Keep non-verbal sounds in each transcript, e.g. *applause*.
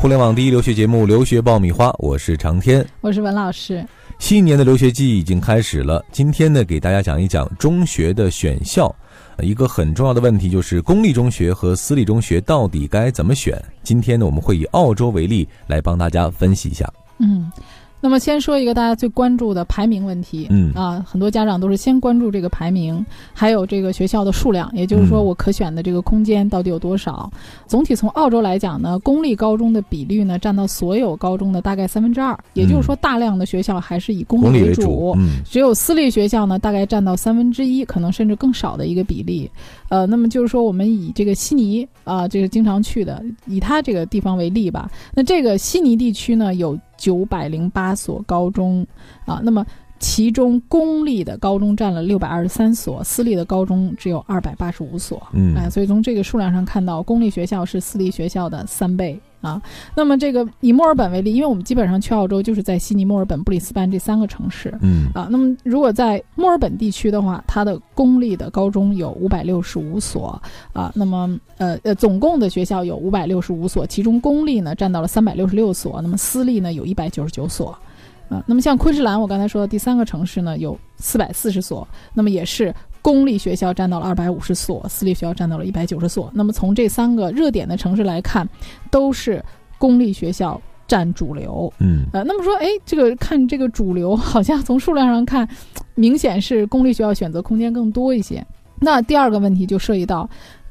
互联网第一留学节目《留学爆米花》，我是长天，我是文老师。新一年的留学季已经开始了，今天呢，给大家讲一讲中学的选校。一个很重要的问题就是公立中学和私立中学到底该怎么选？今天呢，我们会以澳洲为例来帮大家分析一下。嗯。那么先说一个大家最关注的排名问题，嗯。啊，很多家长都是先关注这个排名，还有这个学校的数量，也就是说我可选的这个空间到底有多少。总体从澳洲来讲呢，公立高中的比率呢占到所有高中的大概三分之二，也就是说大量的学校还是以公立为主，只有私立学校呢大概占到三分之一，可能甚至更少的一个比例。呃，那么就是说我们以这个悉尼啊，这个经常去的，以它这个地方为例吧。那这个悉尼地区呢有。九百零八所高中，啊，那么其中公立的高中占了六百二十三所，私立的高中只有二百八十五所，嗯，哎，所以从这个数量上看到，公立学校是私立学校的三倍啊。那么这个以墨尔本为例，因为我们基本上去澳洲就是在悉尼、墨尔本、布里斯班这三个城市，嗯，啊，那么如果在墨尔本地区的话，它的公立的高中有五百六十五所，啊，那么。呃呃，总共的学校有五百六十五所，其中公立呢占到了三百六十六所，那么私立呢有一百九十九所，啊，那么像昆士兰，我刚才说的第三个城市呢有四百四十所，那么也是公立学校占到了二百五十所，私立学校占到了一百九十所。那么从这三个热点的城市来看，都是公立学校占主流。嗯，呃，那么说，哎，这个看这个主流，好像从数量上看，明显是公立学校选择空间更多一些。那第二个问题就涉及到。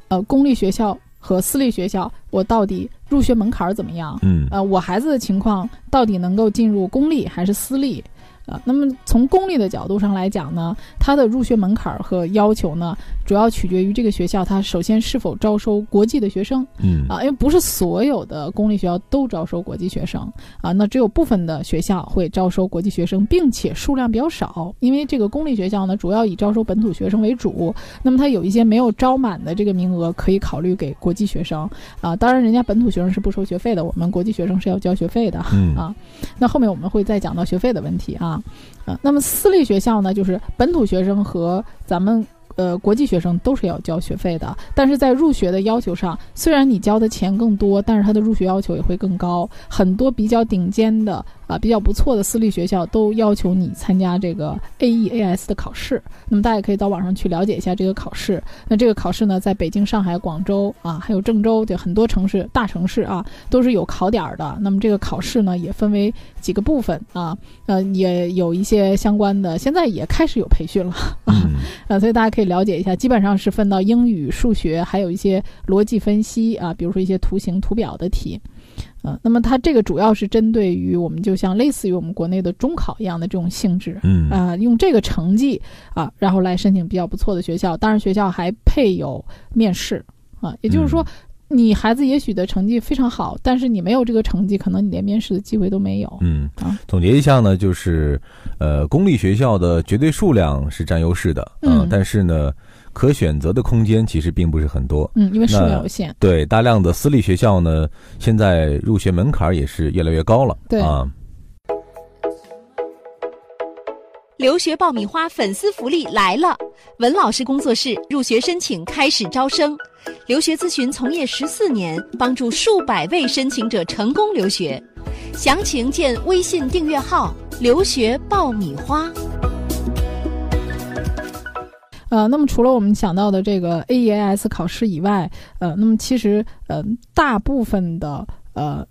呃，公立学校和私立学校，我到底入学门槛怎么样？嗯，呃，我孩子的情况到底能够进入公立还是私立？啊，那么从公立的角度上来讲呢，它的入学门槛和要求呢，主要取决于这个学校它首先是否招收国际的学生。嗯啊，因为不是所有的公立学校都招收国际学生啊，那只有部分的学校会招收国际学生，并且数量比较少。因为这个公立学校呢，主要以招收本土学生为主，那么它有一些没有招满的这个名额，可以考虑给国际学生啊。当然，人家本土学生是不收学费的，我们国际学生是要交学费的。嗯啊，那后面我们会再讲到学费的问题啊。啊，那么私立学校呢，就是本土学生和咱们。呃，国际学生都是要交学费的，但是在入学的要求上，虽然你交的钱更多，但是它的入学要求也会更高。很多比较顶尖的啊，比较不错的私立学校都要求你参加这个 AEAS 的考试。那么大家可以到网上去了解一下这个考试。那这个考试呢，在北京、上海、广州啊，还有郑州对很多城市、大城市啊，都是有考点的。那么这个考试呢，也分为几个部分啊，呃，也有一些相关的，现在也开始有培训了啊，呃，所以大家可以。了解一下，基本上是分到英语、数学，还有一些逻辑分析啊，比如说一些图形、图表的题，嗯，那么它这个主要是针对于我们，就像类似于我们国内的中考一样的这种性质，嗯啊，用这个成绩啊，然后来申请比较不错的学校，当然学校还配有面试啊，也就是说。你孩子也许的成绩非常好，但是你没有这个成绩，可能你连面试的机会都没有。嗯啊，总结一下呢，就是，呃，公立学校的绝对数量是占优势的，嗯，但是呢，可选择的空间其实并不是很多。嗯，因为数量有限。对，大量的私立学校呢，现在入学门槛也是越来越高了。对啊。留学爆米花粉丝福利来了！文老师工作室入学申请开始招生，留学咨询从业十四年，帮助数百位申请者成功留学。详情见微信订阅号“留学爆米花”。呃，那么除了我们想到的这个 AES 考试以外，呃，那么其实呃，大部分的呃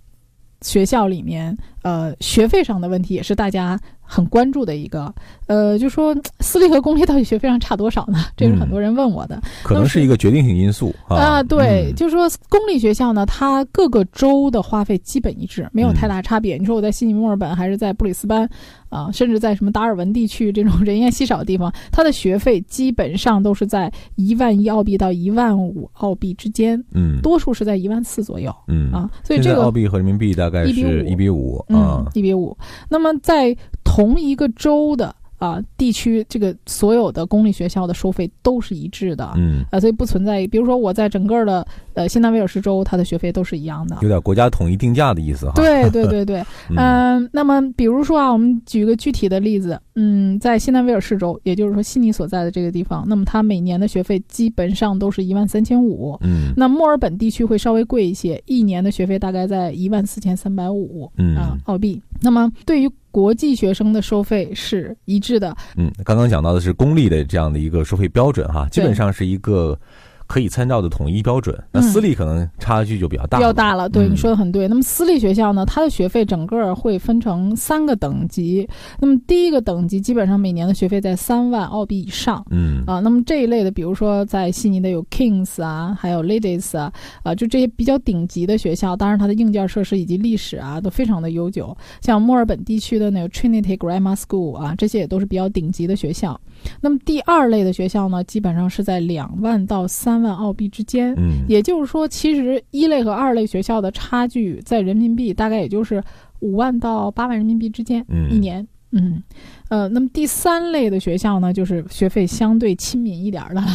学校里面，呃，学费上的问题也是大家。很关注的一个，呃，就说私立和公立到底学费上差多少呢？这是很多人问我的，可能是一个决定性因素啊。对，就是说公立学校呢，它各个州的花费基本一致，没有太大差别。你说我在悉尼、墨尔本还是在布里斯班啊，甚至在什么达尔文地区这种人烟稀少的地方，它的学费基本上都是在一万一澳币到一万五澳币之间，嗯，多数是在一万四左右，嗯啊，所以这个澳币和人民币大概是一比五，嗯，一比五。那么在同一个州的啊地区这个所有的公立学校的收费都是一致的，嗯，啊，所以不存在，比如说我在整个的呃新南威尔士州，它的学费都是一样的。有点国家统一定价的意思哈。对对对对，*laughs* 嗯嗯、那么比如说啊，我们举个具体的例子，嗯，在新南威尔士州，也就是说悉尼所在的这个地方，那么它每年的学费基本上都是一万三千五。嗯那墨尔本地区会稍微贵一些，一年的学费大概在一万四千三百五嗯啊澳币。那么对于国际学生的收费是一致的，嗯，刚刚讲到的是公立的这样的一个收费标准哈，基本上是一个可以参照的统一标准。那嗯私立可能差距就比较大，比较大了。对，嗯你说的很对。那么私立学校呢，它的学费整个会分成三个等级。那么第一个等级基本上每年的学费在三万澳币以上。嗯啊，那么这一类的，比如说在悉尼的有 Kings 啊，还有 Ladies 啊，啊，就这些比较顶级的学校，当然它的硬件设施以及历史啊都非常的悠久。像墨尔本地区的那个 Trinity Grammar School 啊，这些也都是比较顶级的学校。那么第二类的学校呢，基本上是在两万到三万澳币之间。嗯也就是说，其实一类和二类学校的差距在人民币大概也就是五万到八万人民币之间，嗯一年。嗯，呃，那么第三类的学校呢，就是学费相对亲民一点儿的了，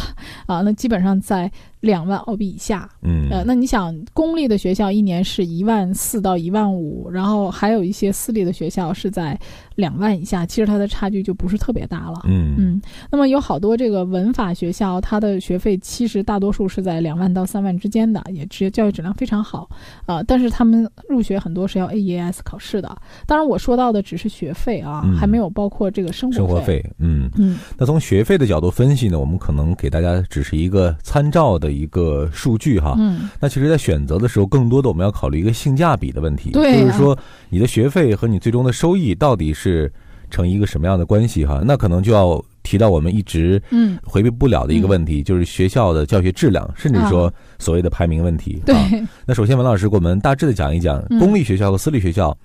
啊，那基本上在两万澳币以下。嗯呃，那你想，公立的学校一年是一万四到一万五，然后还有一些私立的学校是在两万以下，其实它的差距就不是特别大了。嗯嗯，那么有好多这个文法学校，它的学费其实大多数是在两万到三万之间的，也职教育质量非常好啊、但是他们入学很多是要 AES 考试的。当然，我说到的只是学费啊，嗯还没有包括这个生活生活费，嗯，嗯那从学费的角度分析呢，我们可能给大家只是一个参照的一个数据哈。嗯，那其实，在选择的时候，更多的我们要考虑一个性价比的问题，对啊就是说你的学费和你最终的收益到底是成一个什么样的关系哈？那可能就要提到我们一直嗯，回避不了的一个问题，就是学校的教学质量，甚至说所谓的排名问题。对，啊那首先，文老师给我们大致的讲一讲嗯公立学校和私立学校，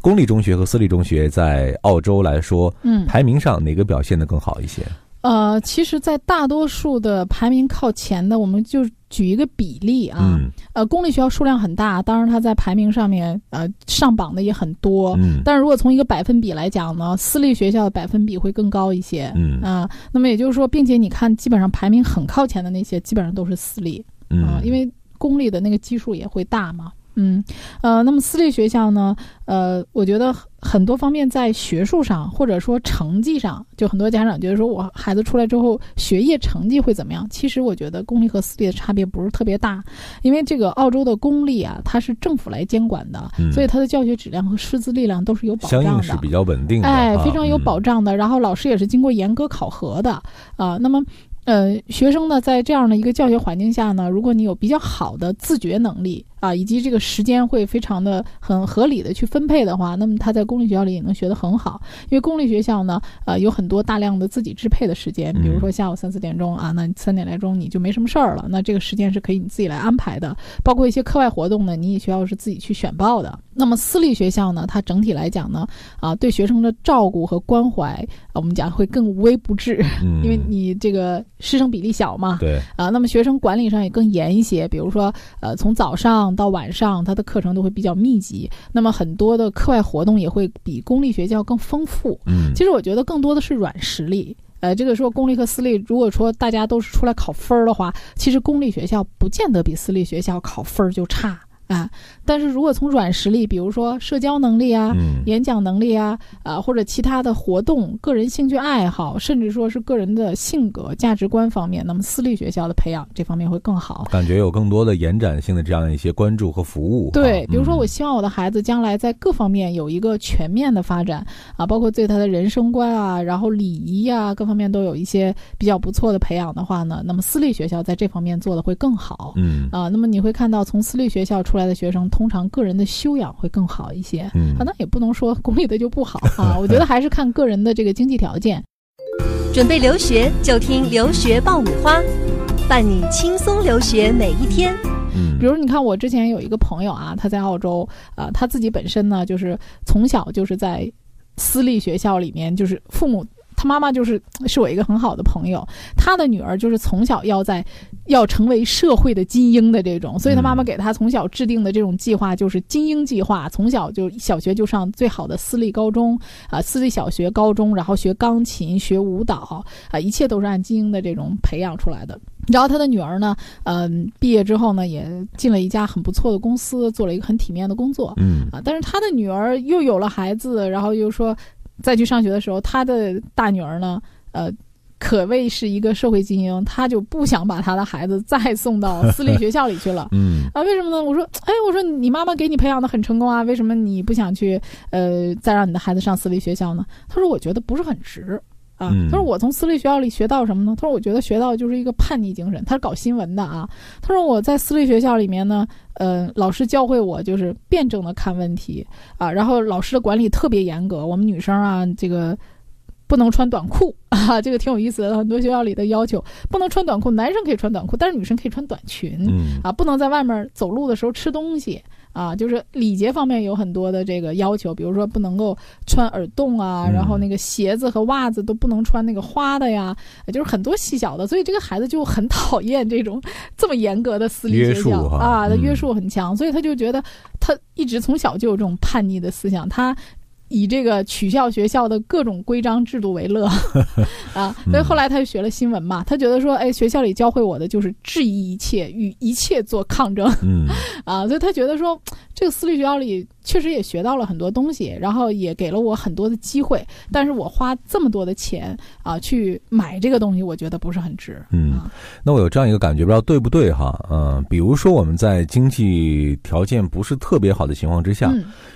公立中学和私立中学在澳洲来说，嗯，排名上哪个表现的更好一些？呃，其实，在大多数的排名靠前的，我们就举一个比例啊，嗯。呃，公立学校数量很大，当然它在排名上面呃上榜的也很多，嗯。但是如果从一个百分比来讲呢，私立学校的百分比会更高一些。嗯。啊、那么也就是说，并且你看，基本上排名很靠前的那些，基本上都是私立。啊、嗯，因为公立的那个基数也会大嘛。嗯，呃，那么私立学校呢，呃，我觉得很很多方面在学术上或者说成绩上，就很多家长觉得说我孩子出来之后学业成绩会怎么样？其实我觉得公立和私立的差别不是特别大，因为这个澳洲的公立啊，它是政府来监管的，嗯所以它的教学质量和师资力量都是有保障的。相应是比较稳定的，哎，啊非常有保嗯障的。然后老师也是经过严格考核的啊、那么，呃，学生呢，在这样的一个教学环境下呢，如果你有比较好的自觉能力啊，以及这个时间会非常的很合理的去分配的话，那么他在公立学校里也能学得很好。因为公立学校呢，呃，有很多大量的自己支配的时间，比如说下午三四点钟啊，那三点来钟你就没什么事儿了，那这个时间是可以你自己来安排的。包括一些课外活动呢，你也需要是自己去选报的。那么私立学校呢，它整体来讲呢，啊，对学生的照顾和关怀，啊，我们讲会更无微不至，嗯因为你这个师生比例小嘛，对，啊，那么学生管理上也更严一些，比如说，呃，从早上到晚上，他的课程都会比较密集，那么很多的课外活动也会比公立学校更丰富。嗯，其实我觉得更多的是软实力。呃，这个说公立和私立，如果说大家都是出来考分儿的话，其实公立学校不见得比私立学校考分儿就差啊。但是如果从软实力，比如说社交能力啊、嗯演讲能力啊，啊或者其他的活动、个人兴趣爱好，甚至说是个人的性格、价值观方面，那么私立学校的培养这方面会更好。感觉有更多的延展性的这样一些关注和服务。对，啊比如说，我嗯希望我的孩子将来在各方面有一个全面的发展啊，包括对他的人生观啊，然后礼仪啊，各方面都有一些比较不错的培养的话呢，那么私立学校在这方面做的会更好。嗯啊，那么你会看到从私立学校出来的学生，通常个人的修养会更好一些。嗯啊，那也不能说公立的就不好啊，我觉 *laughs* 得还是看个人的这个经济条件。准备留学就听留学爆米花，伴你轻松留学每一天。嗯，比如你看，我之前有一个朋友啊，他在澳洲啊、他自己本身呢，就是从小就是在私立学校里面，就是父母他妈妈就是是我一个很好的朋友，他的女儿就是从小要在要成为社会的精英的这种，所以他妈妈给他从小制定的这种计划就是精英计划，从小就小学就上最好的私立高中啊，私立小学、高中，然后学钢琴、学舞蹈啊，一切都是按精英的这种培养出来的。然后他的女儿呢，嗯，毕业之后呢，也进了一家很不错的公司，做了一个很体面的工作，嗯啊，但是他的女儿又有了孩子，然后又说。再去上学的时候，他的大女儿呢，呃，可谓是一个社会精英，他就不想把他的孩子再送到 *laughs* 私立学校里去了。嗯啊，为什么呢？我说，哎，我说你妈妈给你培养的很成功啊，为什么你不想去呃再让你的孩子上私立学校呢？他说，我觉得不是很值。啊，他说我从私立学校里学到什么呢？他说我觉得学到就是一个叛逆精神。他是搞新闻的啊。他说我在私立学校里面呢，呃，老师教会我就是辩证的看问题啊，然后老师的管理特别严格。我们女生啊，这个不能穿短裤 *laughs* 啊，这个挺有意思的。很多学校里的要求不能穿短裤，男生可以穿短裤，但是女生可以穿短裙啊，不能在外面走路的时候吃东西。啊，就是礼节方面有很多的这个要求，比如说不能够穿耳洞啊，然后那个鞋子和袜子都不能穿那个花的呀，就是很多细小的，所以这个孩子就很讨厌这种这么严格的私立学校啊，他约束很强，所以他就觉得他一直从小就有这种叛逆的思想，他。以这个取笑学校的各种规章制度为乐，*laughs* 啊，所以后来他就学了新闻嘛。他觉得说，哎，学校里教会我的就是质疑一切，与一切做抗争，嗯，*laughs* 啊，所以他觉得说，这个私立学校里确实也学到了很多东西，然后也给了我很多的机会。但是我花这么多的钱啊去买这个东西，我觉得不是很值。嗯，那我有这样一个感觉，不知道对不对哈？嗯，比如说我们在经济条件不是特别好的情况之下。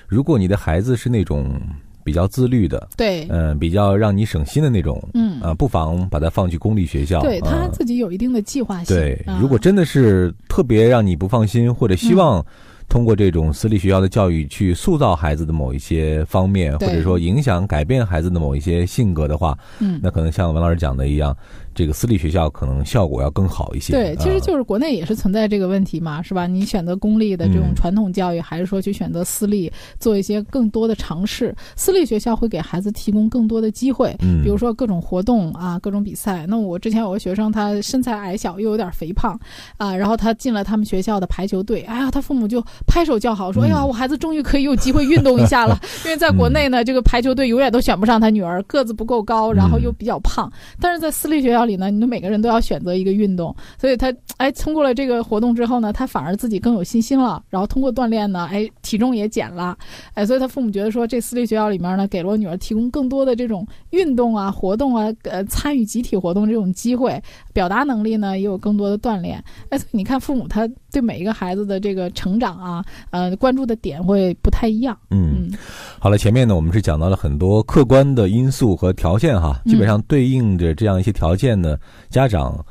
如果你的孩子是那种比较自律的，对，嗯，比较让你省心的那种，嗯，啊，不妨把他放去公立学校，对他自己有一定的计划性。对，如果真的是特别让你不放心，或者希望。通过这种私立学校的教育去塑造孩子的某一些方面，或者说影响改变孩子的某一些性格的话，嗯，那可能像文老师讲的一样，这个私立学校可能效果要更好一些。对，其实就是国内也是存在这个问题嘛，是吧？你选择公立的这种传统教育，还是说去选择私立，做一些更多的尝试？私立学校会给孩子提供更多的机会，嗯，比如说各种活动啊，各种比赛。那我之前有个学生，他身材矮小又有点肥胖啊，然后他进了他们学校的排球队，哎呀，他父母就。拍手叫好，说：“哎呀，我孩子终于可以有机会运动一下了。*laughs* 因为在国内呢，这个排球队永远都选不上他女儿，个子不够高，然后又比较胖。但是在私立学校里呢，你们每个人都要选择一个运动，所以他哎，通过了这个活动之后呢，他反而自己更有信心了。然后通过锻炼呢，哎，体重也减了，哎，所以他父母觉得说，这私立学校里面呢，给了我女儿提供更多的这种运动啊、活动啊，呃，参与集体活动这种机会，表达能力呢也有更多的锻炼。哎，所以你看，父母他对每一个孩子的这个成长啊。”啊，呃，关注的点会不太一样。嗯，好了，前面呢，我们是讲到了很多客观的因素和条件哈，基本上对应着这样一些条件呢，家长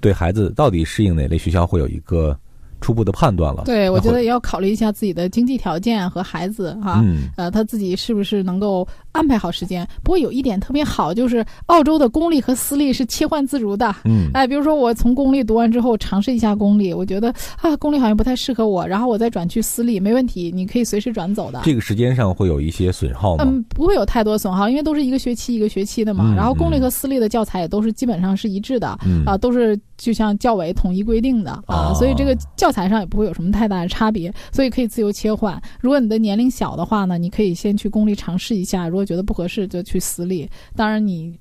对孩子到底适应哪类学校会有一个。初步的判断了，对我觉得也要考虑一下自己的经济条件和孩子哈，呃，他自己是不是能够安排好时间。不过有一点特别好，就是澳洲的公立和私立是切换自如的。嗯，哎，比如说我从公立读完之后尝试一下公立，我觉得啊，公立好像不太适合我，然后我再转去私立，没问题，你可以随时转走的。这个时间上会有一些损耗吗？嗯，不会有太多损耗，因为都是一个学期一个学期的嘛。然后公立和私立的教材也都是基本上是一致的，啊，都是就像教委统一规定的啊，所以这个教。教材上也不会有什么太大的差别，所以可以自由切换。如果你的年龄小的话呢，你可以先去公立尝试一下，如果觉得不合适就去私立。当然，你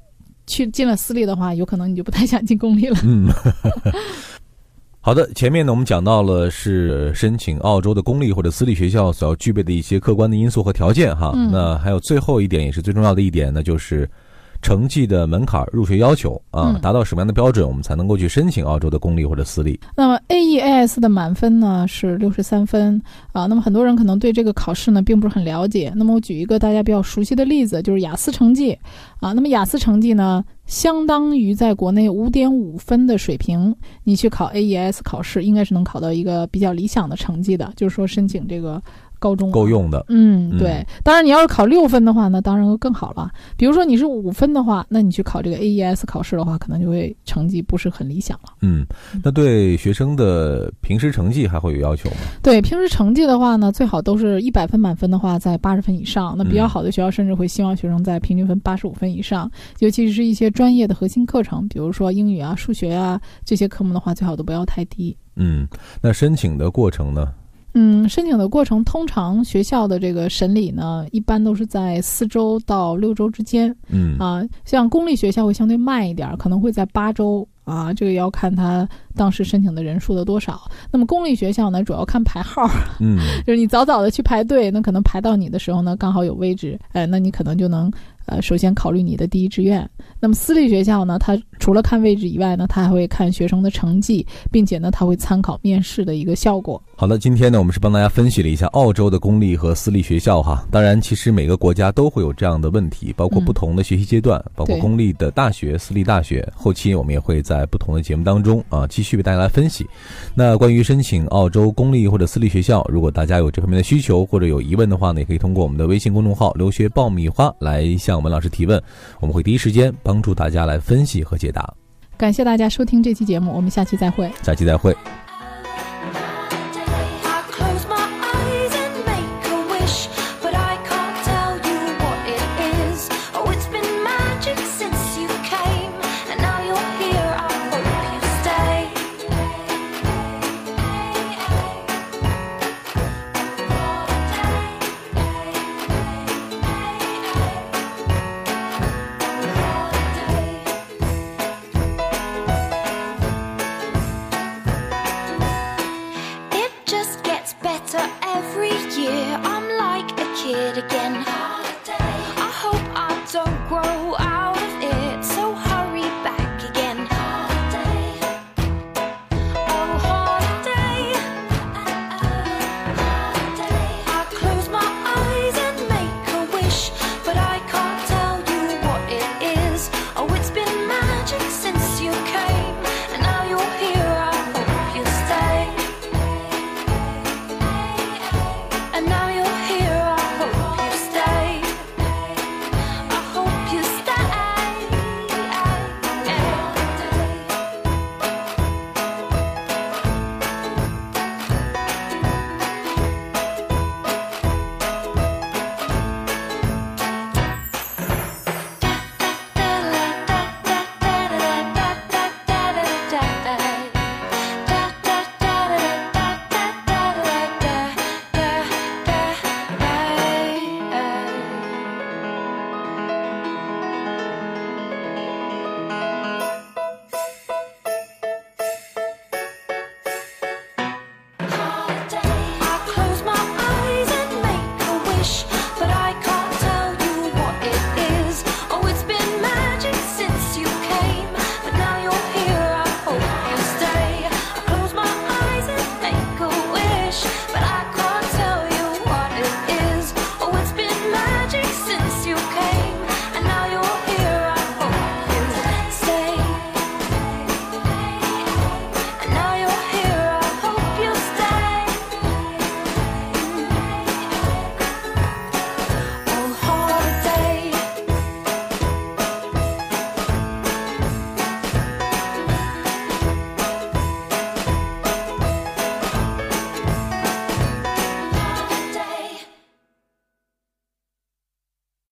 去进了私立的话，有可能你就不太想进公立了。嗯，*laughs* 好的。前面呢，我们讲到了是申请澳洲的公立或者私立学校所要具备的一些客观的因素和条件哈。那还有最后一点也是最重要的一点呢，就是。成绩的门槛、入学要求啊，达到什么样的标准，我们才能够去申请澳洲的公立或者私立？那么 AEAS 的满分呢是六十三分啊。那么很多人可能对这个考试呢并不是很了解。那么我举一个大家比较熟悉的例子，就是雅思成绩啊。那么雅思成绩呢，相当于在国内五点五分的水平，你去考 AES 考试，应该是能考到一个比较理想的成绩的，就是说申请这个高中够用的。嗯，嗯对。当然，你要是考六分的话那，当然会更好了。比如说你是五分的话，那你去考这个 AES 考试的话，可能就会成绩不是很理想了。嗯，那对学生的平时成绩还会有要求吗？对平时成绩的话呢，最好都是一百分满分的话，在八十分以上。那比较嗯好的学校甚至会希望学生在平均分八十五分以上，尤其是一些专业的核心课程，比如说英语啊、数学啊这些科目的话，最好都不要太低。嗯，那申请的过程呢？嗯，申请的过程通常学校的这个审理呢，一般都是在四周到六周之间嗯啊。像公立学校会相对慢一点，可能会在八周啊，这个要看他当时申请的人数的多少。那么公立学校呢，主要看排号，嗯 *laughs* 就是你早早的去排队，那可能排到你的时候呢，刚好有位置，哎，那你可能就能呃首先考虑你的第一志愿。那么私立学校呢，它除了看位置以外呢，它还会看学生的成绩，并且呢，它会参考面试的一个效果。好的，今天呢，我们是帮大家分析了一下澳洲的公立和私立学校哈。当然，其实每个国家都会有这样的问题，包括嗯不同的学习阶段，包括公立的大学、私立大学。后期我们也会在不同的节目当中啊，继续为大家来分析。那关于申请澳洲公立或者私立学校，如果大家有这方面的需求或者有疑问的话呢，也可以通过我们的微信公众号“留学爆米花”来向文老师提问，我们会第一时间帮助大家来分析和解答。感谢大家收听这期节目，我们下期再会。下期再会。